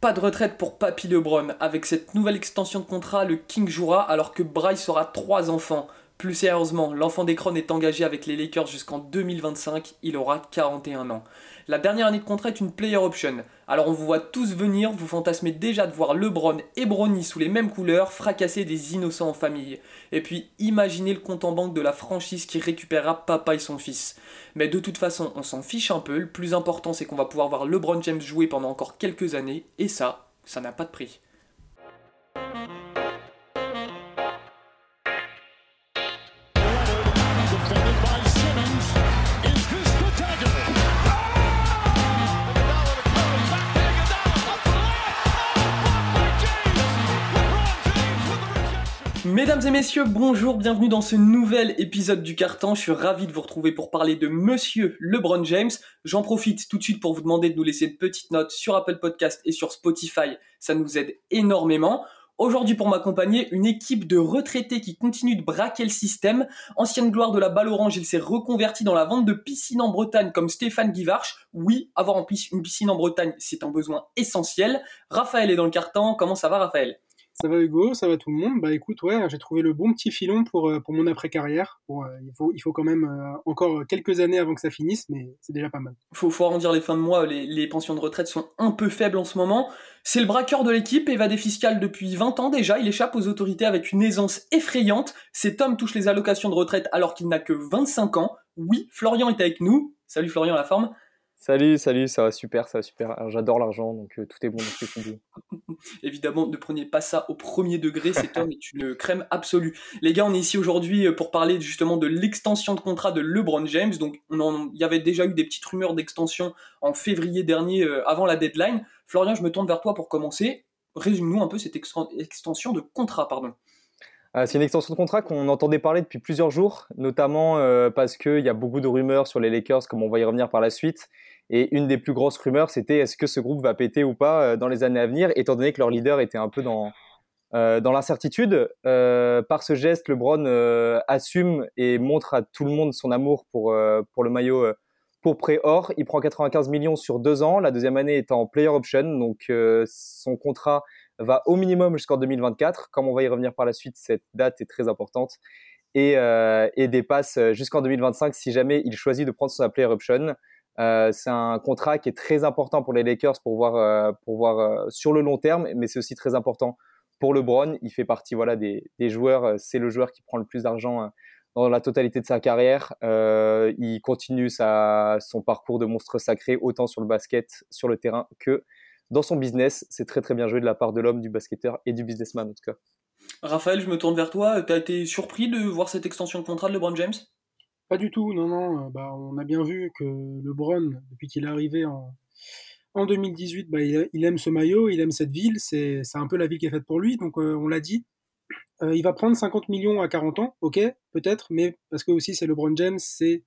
Pas de retraite pour Papy LeBron. Avec cette nouvelle extension de contrat, le King jouera alors que Bryce aura trois enfants. Plus sérieusement, l'enfant d'Ekron est engagé avec les Lakers jusqu'en 2025, il aura 41 ans. La dernière année de contrat est une player option. Alors on vous voit tous venir, vous fantasmez déjà de voir LeBron et Bronny sous les mêmes couleurs fracasser des innocents en famille. Et puis imaginez le compte en banque de la franchise qui récupérera papa et son fils. Mais de toute façon, on s'en fiche un peu, le plus important c'est qu'on va pouvoir voir LeBron James jouer pendant encore quelques années, et ça, ça n'a pas de prix. Mesdames et messieurs, bonjour, bienvenue dans ce nouvel épisode du Carton. Je suis ravi de vous retrouver pour parler de Monsieur LeBron James. J'en profite tout de suite pour vous demander de nous laisser une petite note sur Apple Podcast et sur Spotify. Ça nous aide énormément. Aujourd'hui pour m'accompagner, une équipe de retraités qui continue de braquer le système. Ancienne gloire de la balle orange, il s'est reconverti dans la vente de piscines en Bretagne comme Stéphane Guivarch. Oui, avoir une piscine en Bretagne, c'est un besoin essentiel. Raphaël est dans le carton. Comment ça va Raphaël? Ça va Hugo, ça va tout le monde? Bah écoute, ouais, j'ai trouvé le bon petit filon pour, euh, mon après-carrière. Euh, il, faut, quand même euh, encore quelques années avant que ça finisse, mais c'est déjà pas mal. Faut, faut arrondir les fins de mois, les, pensions de retraite sont un peu faibles en ce moment. C'est le braqueur de l'équipe, évadé fiscal depuis 20 ans déjà, il échappe aux autorités avec une aisance effrayante. Cet homme touche les allocations de retraite alors qu'il n'a que 25 ans. Oui, Florian est avec nous. Salut Florian, la forme Salut, salut, ça va super, ça va super. J'adore l'argent, donc euh, tout est bon dans ce que tu dis. Évidemment, ne prenez pas ça au premier degré, cet homme est une crème absolue. Les gars, on est ici aujourd'hui euh, pour parler justement de l'extension de contrat de LeBron James. Donc, il y avait déjà eu des petites rumeurs d'extension en février dernier, euh, avant la deadline. Florian, je me tourne vers toi pour commencer. Résume-nous un peu cette extension de contrat, pardon. C'est une extension de contrat qu'on entendait parler depuis plusieurs jours, notamment parce qu'il y a beaucoup de rumeurs sur les Lakers, comme on va y revenir par la suite. Et une des plus grosses rumeurs, c'était est-ce que ce groupe va péter ou pas euh, dans les années à venir, étant donné que leur leader était un peu dans, euh, dans l'incertitude. Euh, par ce geste, LeBron euh, assume et montre à tout le monde son amour pour, euh, pour le maillot pour pré-or. Il prend 95 millions sur deux ans. La deuxième année est en player option, donc son contrat va au minimum jusqu'en 2024. Comme on va y revenir par la suite, cette date est très importante. Et, et dépasse jusqu'en 2025 si jamais il choisit de prendre son player option. Euh, c'est un contrat qui est très important pour les Lakers pour voir, euh, pour voir euh, sur le long terme, mais c'est aussi très important pour LeBron. Il fait partie voilà des, des joueurs. C'est le joueur qui prend le plus d'argent dans la totalité de sa carrière. il continue sa, son parcours de monstre sacré autant sur le basket, sur le terrain que dans son business. C'est très très bien joué de la part de l'homme, du basketteur et du businessman en tout cas. Raphaël, je me tourne vers toi. Tu as été surpris de voir cette extension de contrat de LeBron James? Pas du tout, non, non. Euh, bah, on a bien vu que LeBron, depuis qu'il est arrivé en, en 2018, bah, il, aime ce maillot, il aime cette ville, c'est un peu la ville qui est faite pour lui, donc euh, on l'a dit. Euh, il va prendre 50 millions à 40 ans, ok, peut-être, mais parce que aussi c'est LeBron James, c'est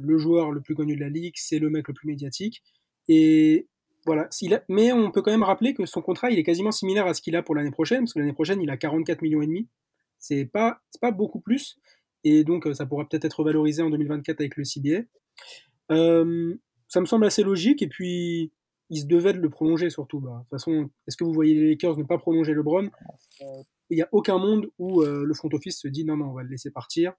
le joueur le plus connu de la ligue, c'est le mec le plus médiatique. Et voilà, mais on peut quand même rappeler que son contrat, il est quasiment similaire à ce qu'il a pour l'année prochaine, parce que l'année prochaine, il a 44 millions et demi. C'est pas, pas beaucoup plus et donc euh, ça pourra peut-être être valorisé en 2024 avec le CBA. Euh, ça me semble assez logique, et puis il se devait de le prolonger surtout. Bah, de toute façon, est-ce que vous voyez les Lakers ne pas prolonger LeBron? Euh, Il n'y a aucun monde où le front office se dit non, non, on va le laisser partir.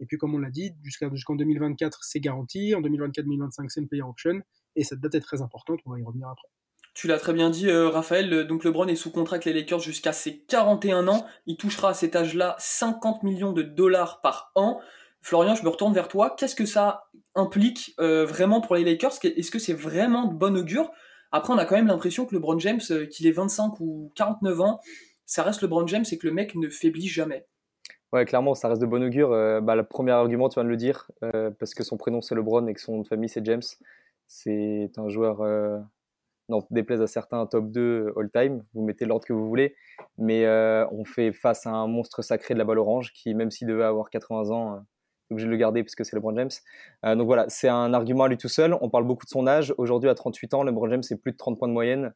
Et puis, comme on l'a dit, jusqu'en 2024, c'est garanti. En 2024-2025, c'est une player option. Et cette date est très importante. On va y revenir après. Tu l'as très bien dit, euh, Raphaël. Donc LeBron est sous contrat avec les Lakers jusqu'à ses 41 ans. Il touchera à cet âge-là 50 millions de dollars par an. Florian, je me retourne vers toi. Qu'est-ce que ça implique euh, vraiment pour les Lakers? Est-ce que c'est vraiment de bon augure? Après, on a quand même l'impression que LeBron James, euh, qu'il ait 25 ou 49 ans, ça reste LeBron James et que le mec ne faiblit jamais. Ouais, clairement, ça reste de bon augure. bah, le premier argument, tu viens de le dire, parce que son prénom c'est LeBron et que son famille c'est James. C'est un joueur non, déplaise à certains top 2 all-time, vous mettez l'ordre que vous voulez, mais euh, on fait face à un monstre sacré de la balle orange qui, même s'il devait avoir 80 ans, euh, est obligé de le garder puisque c'est LeBron James. Euh, donc voilà, c'est un argument à lui tout seul. On parle beaucoup de son âge. Aujourd'hui, à 38 ans, LeBron James, c'est plus de 30 points de moyenne.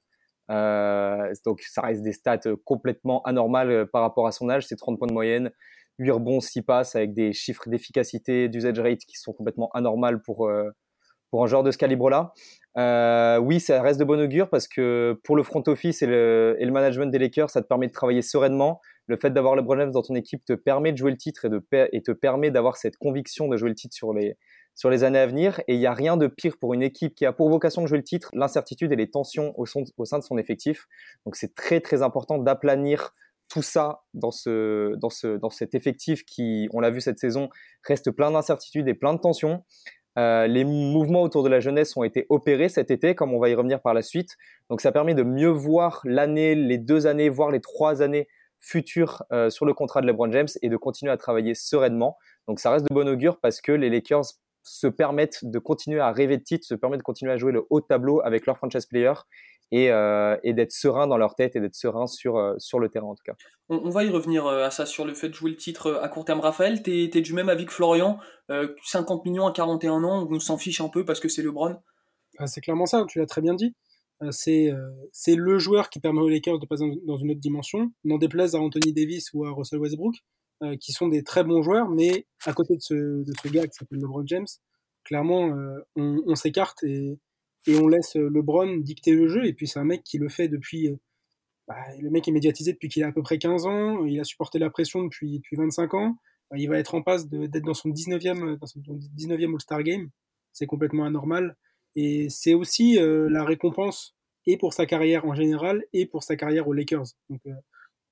donc ça reste des stats complètement anormales par rapport à son âge. C'est 30 points de moyenne, 8 rebonds, 6 passes avec des chiffres d'efficacité, d'usage rate qui sont complètement anormales pour, pour un joueur de ce calibre-là. Euh, oui, ça reste de bon augure parce que pour le front office et le, management des Lakers, ça te permet de travailler sereinement. Le fait d'avoir LeBron James dans ton équipe te permet de jouer le titre et, de, et te permet d'avoir cette conviction de jouer le titre sur les, années à venir. Et il n'y a rien de pire pour une équipe qui a pour vocation de jouer le titre, l'incertitude et les tensions au, sein de son effectif. Donc c'est très très important d'aplanir tout ça dans, ce, dans, dans cet effectif qui, on l'a vu cette saison, reste plein d'incertitudes et plein de tensions. Euh, les mouvements autour de la jeunesse ont été opérés cet été, comme on va y revenir par la suite. Donc ça permet de mieux voir l'année, les deux années, voire les trois années futures euh, sur le contrat de LeBron James et de continuer à travailler sereinement. Donc ça reste de bon augure parce que les Lakers se permettent de continuer à rêver de titre, se permettent de continuer à jouer le haut tableau avec leur franchise player et, euh, et d'être serein dans leur tête et d'être serein sur, euh, sur le terrain en tout cas. On, va y revenir euh, à ça sur le fait de jouer le titre à court terme. Raphaël, tu es, du même avis que Florian, 50 millions à 41 ans, on s'en fiche un peu parce que c'est LeBron? Ah, C'est clairement ça, tu l'as très bien dit. C'est c'est le joueur qui permet aux Lakers de passer dans une autre dimension, n'en déplaise à Anthony Davis ou à Russell Westbrook, qui sont des très bons joueurs, mais à côté de ce, de ce gars qui s'appelle LeBron James, clairement, on, on s'écarte et, et on laisse euh, LeBron dicter le jeu. Et puis c'est un mec qui le fait depuis. Euh, bah, le mec est médiatisé depuis qu'il a à peu près 15 ans. Il a supporté la pression depuis, depuis 25 ans. Bah, il va être en passe d'être dans son 19e, dans son 19e All-Star Game. C'est complètement anormal. Et c'est aussi euh, la récompense et pour sa carrière en général et pour sa carrière aux Lakers. Donc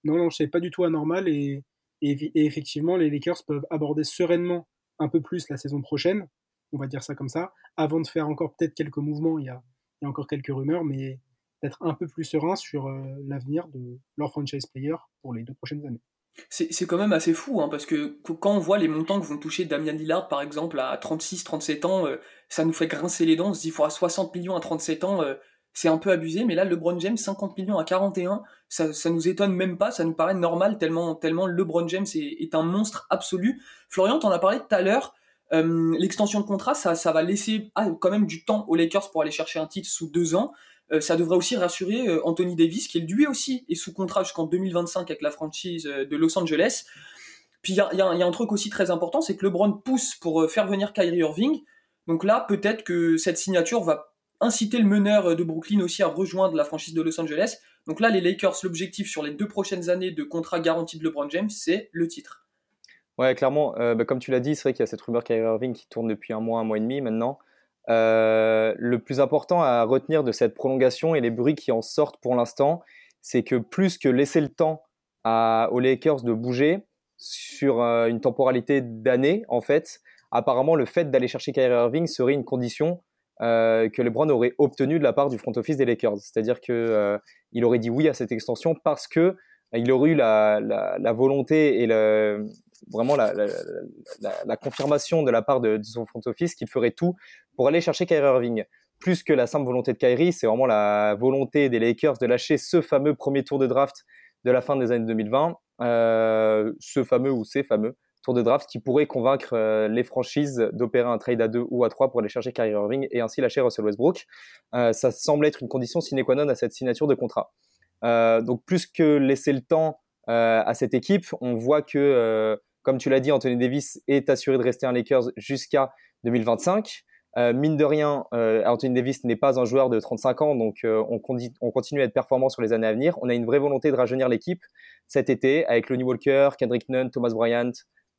non, non, c'est pas du tout anormal. Et, et, effectivement, les Lakers peuvent aborder sereinement un peu plus la saison prochaine on va dire ça comme ça, avant de faire encore peut-être quelques mouvements, il y, a, encore quelques rumeurs, mais d'être un peu plus serein sur euh, l'avenir de leur franchise player pour les deux prochaines années. C'est quand même assez fou, hein, parce que quand on voit les montants que vont toucher Damian Lillard, par exemple, à 36-37 ans, euh, ça nous fait grincer les dents, on se dit, il faudra 60 millions à 37 ans, euh, c'est un peu abusé, mais là, LeBron James, 50 millions à 41, ça, ça nous étonne même pas, ça nous paraît normal, tellement, tellement LeBron James est, est un monstre absolu. Florian, t'en as parlé tout à l'heure, euh, l'extension de contrat, ça, ça va laisser ah, quand même du temps aux Lakers pour aller chercher un titre sous deux ans. Euh, ça devrait aussi rassurer euh, Anthony Davis, qui lui aussi est sous contrat jusqu'en 2025 avec la franchise de Los Angeles. Puis il y a, y a, un truc aussi très important, c'est que LeBron pousse pour faire venir Kyrie Irving. Donc là, peut-être que cette signature va inciter le meneur de Brooklyn aussi à rejoindre la franchise de Los Angeles. Donc là, les Lakers, l'objectif sur les deux prochaines années de contrat garanti de LeBron James, c'est le titre. Ouais, clairement, euh, bah, comme tu l'as dit, c'est vrai qu'il y a cette rumeur Kyrie Irving qui tourne depuis un mois, un mois et demi maintenant. Euh, le plus important à retenir de cette prolongation et les bruits qui en sortent pour l'instant, c'est que plus que laisser le temps aux Lakers de bouger sur euh, une temporalité d'année, en fait, apparemment le fait d'aller chercher Kyrie Irving serait une condition que LeBron aurait obtenue de la part du front office des Lakers. C'est-à-dire qu'il il aurait dit oui à cette extension parce que il aurait eu la, volonté et vraiment la, confirmation de la part de, son front office qu'il ferait tout pour aller chercher Kyrie Irving. Plus que la simple volonté de Kyrie, c'est vraiment la volonté des Lakers de lâcher ce fameux premier tour de draft de la fin des années 2020, euh, ce fameux ou ces fameux tours de draft qui pourrait convaincre euh, les franchises d'opérer un trade à deux ou à trois pour aller chercher Kyrie Irving et ainsi lâcher Russell Westbrook. Euh, ça semble être une condition sine qua non à cette signature de contrat. donc plus que laisser le temps à cette équipe, on voit que comme tu l'as dit, Anthony Davis est assuré de rester un Lakers jusqu'à 2025. Euh, mine de rien, euh, Anthony Davis n'est pas un joueur de 35 ans, donc euh, on, on, continue à être performant sur les années à venir. On a une vraie volonté de rajeunir l'équipe cet été avec Lonnie Walker, Kendrick Nunn, Thomas Bryant,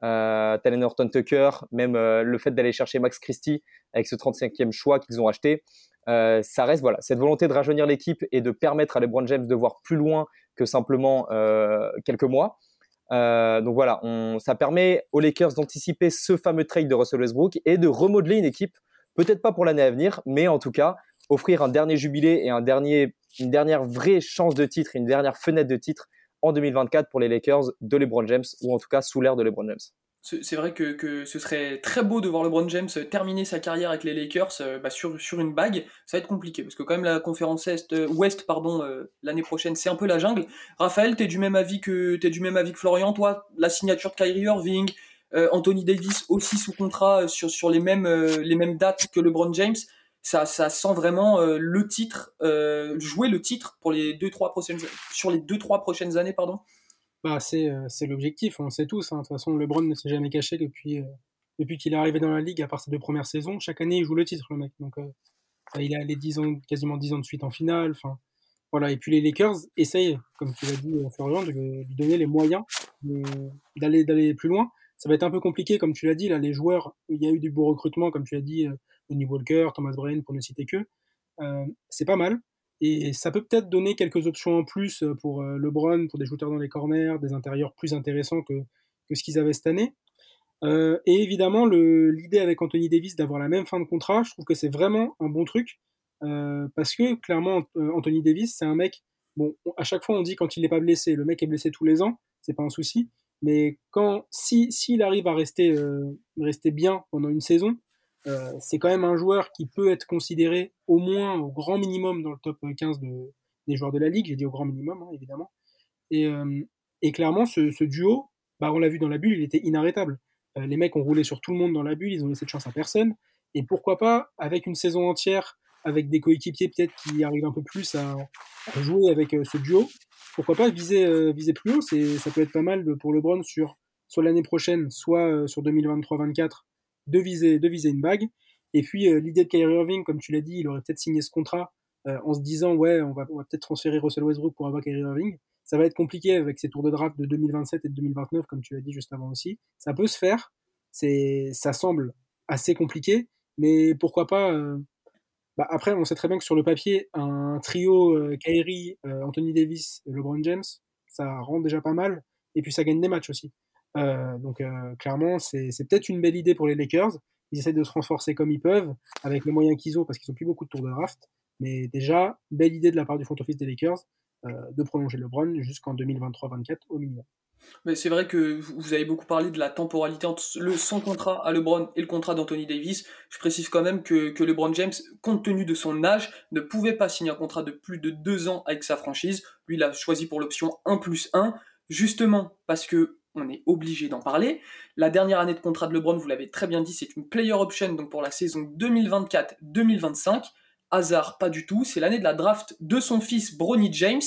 euh, Talen Horton Tucker, même le fait d'aller chercher Max Christie avec ce 35e choix qu'ils ont acheté. ça reste voilà cette volonté de rajeunir l'équipe et de permettre à LeBron James de voir plus loin que simplement quelques mois. Euh, donc voilà, ça permet aux Lakers d'anticiper ce fameux trade de Russell Westbrook et de remodeler une équipe, peut-être pas pour l'année à venir, mais en tout cas offrir un dernier jubilé et une dernière vraie chance de titre, une dernière fenêtre de titre en 2024 pour les Lakers de LeBron James, ou en tout cas sous l'ère de LeBron James c'est vrai que, ce serait très beau de voir LeBron James terminer sa carrière avec les Lakers euh, bah, sur, sur une bague. Ça va être compliqué parce que quand même la conférence Est, euh, Ouest pardon euh, l'année prochaine c'est un peu la jungle. Raphaël, t'es du même avis que t'es du même avis que Florian. Toi, la signature de Kyrie Irving, Anthony Davis aussi sous contrat sur, sur les mêmes les mêmes dates que LeBron James? Ça, sent vraiment le titre, jouer le titre pour les deux trois prochaines sur les deux trois prochaines années pardon. Bah, c'est, euh, c'est l'objectif, on le sait tous. Hein. De toute façon, LeBron ne s'est jamais caché depuis, euh, depuis qu'il est arrivé dans la ligue, à part ses deux premières saisons. Chaque année, il joue le titre, le mec. Donc, euh, il est allé 10 ans, quasiment 10 ans de suite en finale. Enfin, voilà. Et puis les Lakers essayent, comme tu l'as dit, Florian, de lui donner les moyens d'aller d'aller plus loin. Ça va être un peu compliqué, comme tu l'as dit. Là, les joueurs, il y a eu du beau recrutement, comme tu l'as dit, Tony Walker, Thomas Bryan, pour ne citer que. c'est pas mal. Et ça peut peut-être donner quelques options en plus euh, pour euh, LeBron, pour des shooters dans les corners, des intérieurs plus intéressants que, ce qu'ils avaient cette année. Euh, et évidemment, l'idée avec Anthony Davis d'avoir la même fin de contrat, je trouve que c'est vraiment un bon truc. Euh, parce que clairement, Anthony Davis, c'est un mec. Bon, à chaque fois, on dit quand il n'est pas blessé, le mec est blessé tous les ans, c'est pas un souci. Mais quand, si s'il arrive à rester, rester bien pendant une saison, euh, c'est quand même un joueur qui peut être considéré au moins au grand minimum dans le top 15 des joueurs de la ligue. J'ai dit au grand minimum, hein, évidemment. Et, euh, et, clairement, ce, duo, bah, on l'a vu dans la bulle, il était inarrêtable. Euh, les mecs ont roulé sur tout le monde dans la bulle, ils ont laissé de chance à personne. Et pourquoi pas, avec une saison entière, avec des coéquipiers peut-être qui arrivent un peu plus à, jouer avec ce duo, pourquoi pas viser, viser plus haut Ça peut être pas mal pour LeBron sur soit l'année prochaine, soit sur 2023-24 de viser, de viser une bague. Et puis euh, l'idée de Kyrie Irving, comme tu l'as dit, il aurait peut-être signé ce contrat euh, en se disant ouais, on va, on va peut-être transférer Russell Westbrook pour avoir Kyrie Irving. Ça va être compliqué avec ces tours de draft de 2027 et de 2029, comme tu l'as dit juste avant aussi. Ça peut se faire, c'est, ça semble assez compliqué, mais pourquoi pas. Euh, bah après, on sait très bien que sur le papier, un trio Kyrie, Anthony Davis, LeBron James, ça rend déjà pas mal, et puis ça gagne des matchs aussi. Euh, donc euh, clairement, c'est peut-être une belle idée pour les Lakers. Ils essaient de se renforcer comme ils peuvent, avec les moyens qu'ils ont, parce qu'ils n'ont plus beaucoup de tours de draft. Mais déjà, belle idée de la part du front office des Lakers euh, de prolonger LeBron jusqu'en 2023-24 au minimum. Mais c'est vrai que vous avez beaucoup parlé de la temporalité entre le, son contrat à LeBron et le contrat d'Anthony Davis. Je précise quand même que, que LeBron James, compte tenu de son âge, ne pouvait pas signer un contrat de plus de deux ans avec sa franchise. Lui, il a choisi pour l'option 1 plus 1, justement parce que on est obligé d'en parler. La dernière année de contrat de LeBron, vous l'avez très bien dit, c'est une player option donc pour la saison 2024-2025. Hasard, pas du tout. C'est l'année de la draft de son fils Bronny James.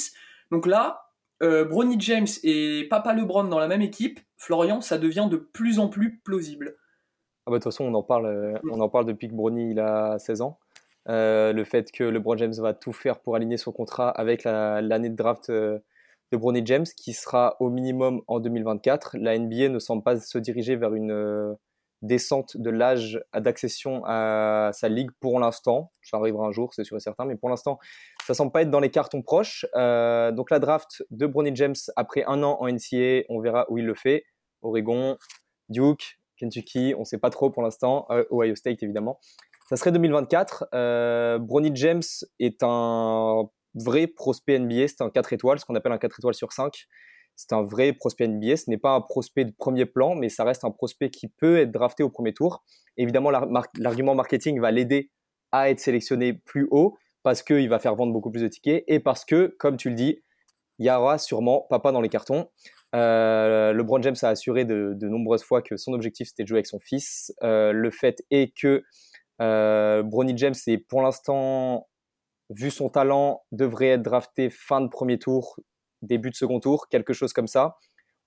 Donc là, euh, Bronny James et Papa LeBron dans la même équipe, Florian, ça devient de plus en plus plausible. Ah bah, de toute façon, on en parle, euh, depuis que Bronny a 16 ans. Euh, le fait que LeBron James va tout faire pour aligner son contrat avec l'année de draft de Bronny James qui sera au minimum en 2024. La NBA ne semble pas se diriger vers une euh, descente de l'âge d'accession à sa ligue pour l'instant. Ça arrivera un jour, c'est sûr et certain, mais pour l'instant, ça semble pas être dans les cartons proches. Euh, donc la draft de Bronny James après un an en NCAA, on verra où il le fait. Oregon, Duke, Kentucky, on ne sait pas trop pour l'instant. Euh, Ohio State évidemment. Ça serait 2024. Euh, Bronny James est un vrai prospect NBA. C'est un 4 étoiles, ce qu'on appelle un 4 étoiles sur 5. C'est un vrai prospect NBA. Ce n'est pas un prospect de premier plan, mais ça reste un prospect qui peut être drafté au premier tour. Évidemment, l'argument marketing va l'aider à être sélectionné plus haut parce qu'il va faire vendre beaucoup plus de tickets et parce que, comme tu le dis, il y aura sûrement papa dans les cartons. Euh, LeBron James a assuré de, nombreuses fois que son objectif c'était de jouer avec son fils. Euh, le fait est que euh, Bronny James est pour l'instant vu son talent, devrait être drafté fin de premier tour, début de second tour, quelque chose comme ça.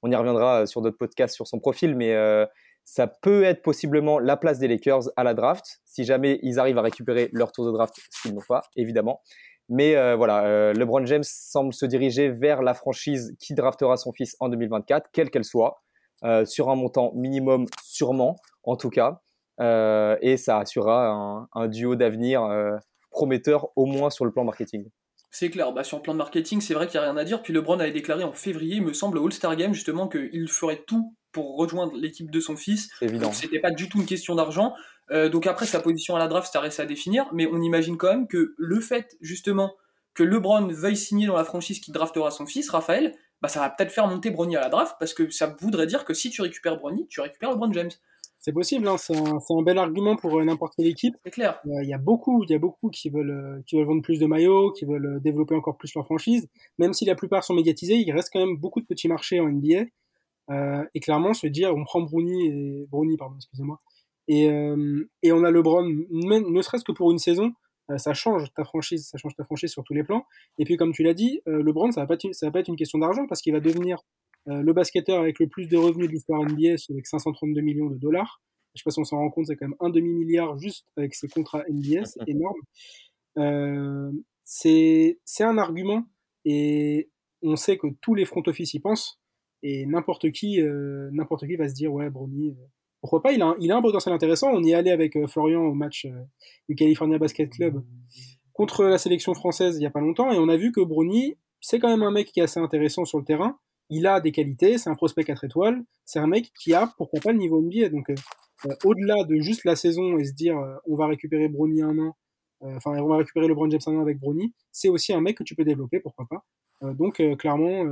On y reviendra euh, sur d'autres podcasts sur son profil, mais euh, ça peut être possiblement la place des Lakers à la draft, si jamais ils arrivent à récupérer leur tour de draft, ce qu'ils n'ont pas, évidemment. Mais euh, voilà, LeBron James semble se diriger vers la franchise qui draftera son fils en 2024, quelle qu'elle soit, sur un montant minimum sûrement, en tout cas. et ça assurera un, un duo d'avenir prometteur au moins sur le plan marketing. C'est clair, bah sur le plan de marketing, c'est vrai qu'il n'y a rien à dire. Puis LeBron avait déclaré en février, il me semble, au All-Star Game, justement, qu'il ferait tout pour rejoindre l'équipe de son fils. Évident. C'était pas du tout une question d'argent. Euh, donc après, sa position à la draft, ça reste à définir. Mais on imagine quand même que le fait, justement, que LeBron veuille signer dans la franchise qui draftera son fils, Raphaël, bah ça va peut-être faire monter Bronny à la draft, parce que ça voudrait dire que si tu récupères Bronny, tu récupères LeBron James. C'est possible, hein, c'est un, bel argument pour euh, n'importe quelle équipe. C'est clair. Il y a beaucoup, il y a beaucoup qui veulent, euh, qui veulent vendre plus de maillots, qui veulent euh, développer encore plus leur franchise. Même si la plupart sont médiatisés, il reste quand même beaucoup de petits marchés en NBA. Euh, et clairement, se dire, on prend Bruni et Bruni, pardon, excusez-moi, et, et on a LeBron, ne serait-ce que pour une saison, ça change ta franchise, ça change ta franchise sur tous les plans. Et puis, comme tu l'as dit, LeBron, ça va pas, ça va pas être une question d'argent parce qu'il va devenir euh, le basketteur avec le plus de revenus de l'histoire NBA, avec 532 millions de dollars. Je sais pas si on s'en rend compte, c'est quand même un demi-milliard juste avec ses contrats NBA, c'est énorme. c'est un argument et on sait que tous les front office y pensent et n'importe qui, n'importe qui va se dire ouais Brony, pourquoi pas? Il a, un, il a un potentiel intéressant. On y est allé avec Florian au match du California Basket Club contre la sélection française il y a pas longtemps et on a vu que Brony c'est quand même un mec qui est assez intéressant sur le terrain. Il a des qualités, c'est un prospect 4 étoiles, c'est un mec qui a pourquoi pas le niveau NBA. Donc euh, au-delà de juste la saison et se dire euh, on va récupérer Brony un an, euh, enfin on va récupérer LeBron James un an avec Brony, c'est aussi un mec que tu peux développer, pourquoi pas. donc clairement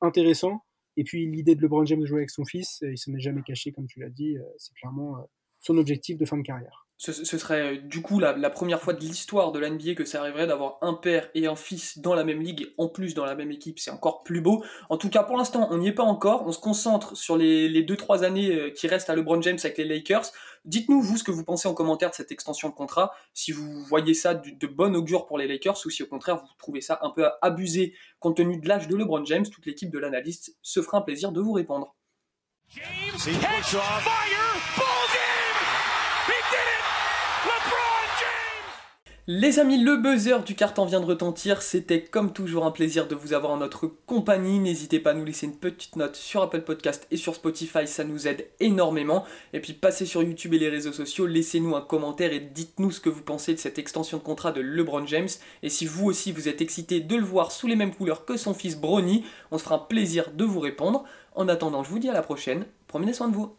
intéressant. Et puis l'idée de LeBron James de jouer avec son fils, il se n'est jamais caché comme tu l'as dit, c'est clairement son objectif de fin de carrière ce, serait euh, du coup la, première fois de l'histoire de l'NBA que ça arriverait d'avoir un père et un fils dans la même ligue, en plus dans la même équipe, c'est encore plus beau. En tout cas, pour l'instant, on n'y est pas encore. On se concentre sur les, les 2-3 années euh, qui restent à LeBron James avec les Lakers. Dites-nous, vous, ce que vous pensez en commentaire de cette extension de contrat, si vous voyez ça de, de bon augure pour les Lakers ou si au contraire vous trouvez ça un peu abusé compte tenu de l'âge de LeBron James. Toute l'équipe de l'analyste se fera un plaisir de vous répondre. James, Les amis, le buzzer du carton vient de retentir. C'était comme toujours un plaisir de vous avoir en notre compagnie. N'hésitez pas à nous laisser une petite note sur Apple Podcast et sur Spotify, ça nous aide énormément. Et puis passez sur YouTube et les réseaux sociaux, laissez-nous un commentaire et dites-nous ce que vous pensez de cette extension de contrat de LeBron James. Et si vous aussi vous êtes excité de le voir sous les mêmes couleurs que son fils Brony, on se fera un plaisir de vous répondre. En attendant, je vous dis à la prochaine. Prenez soin de vous.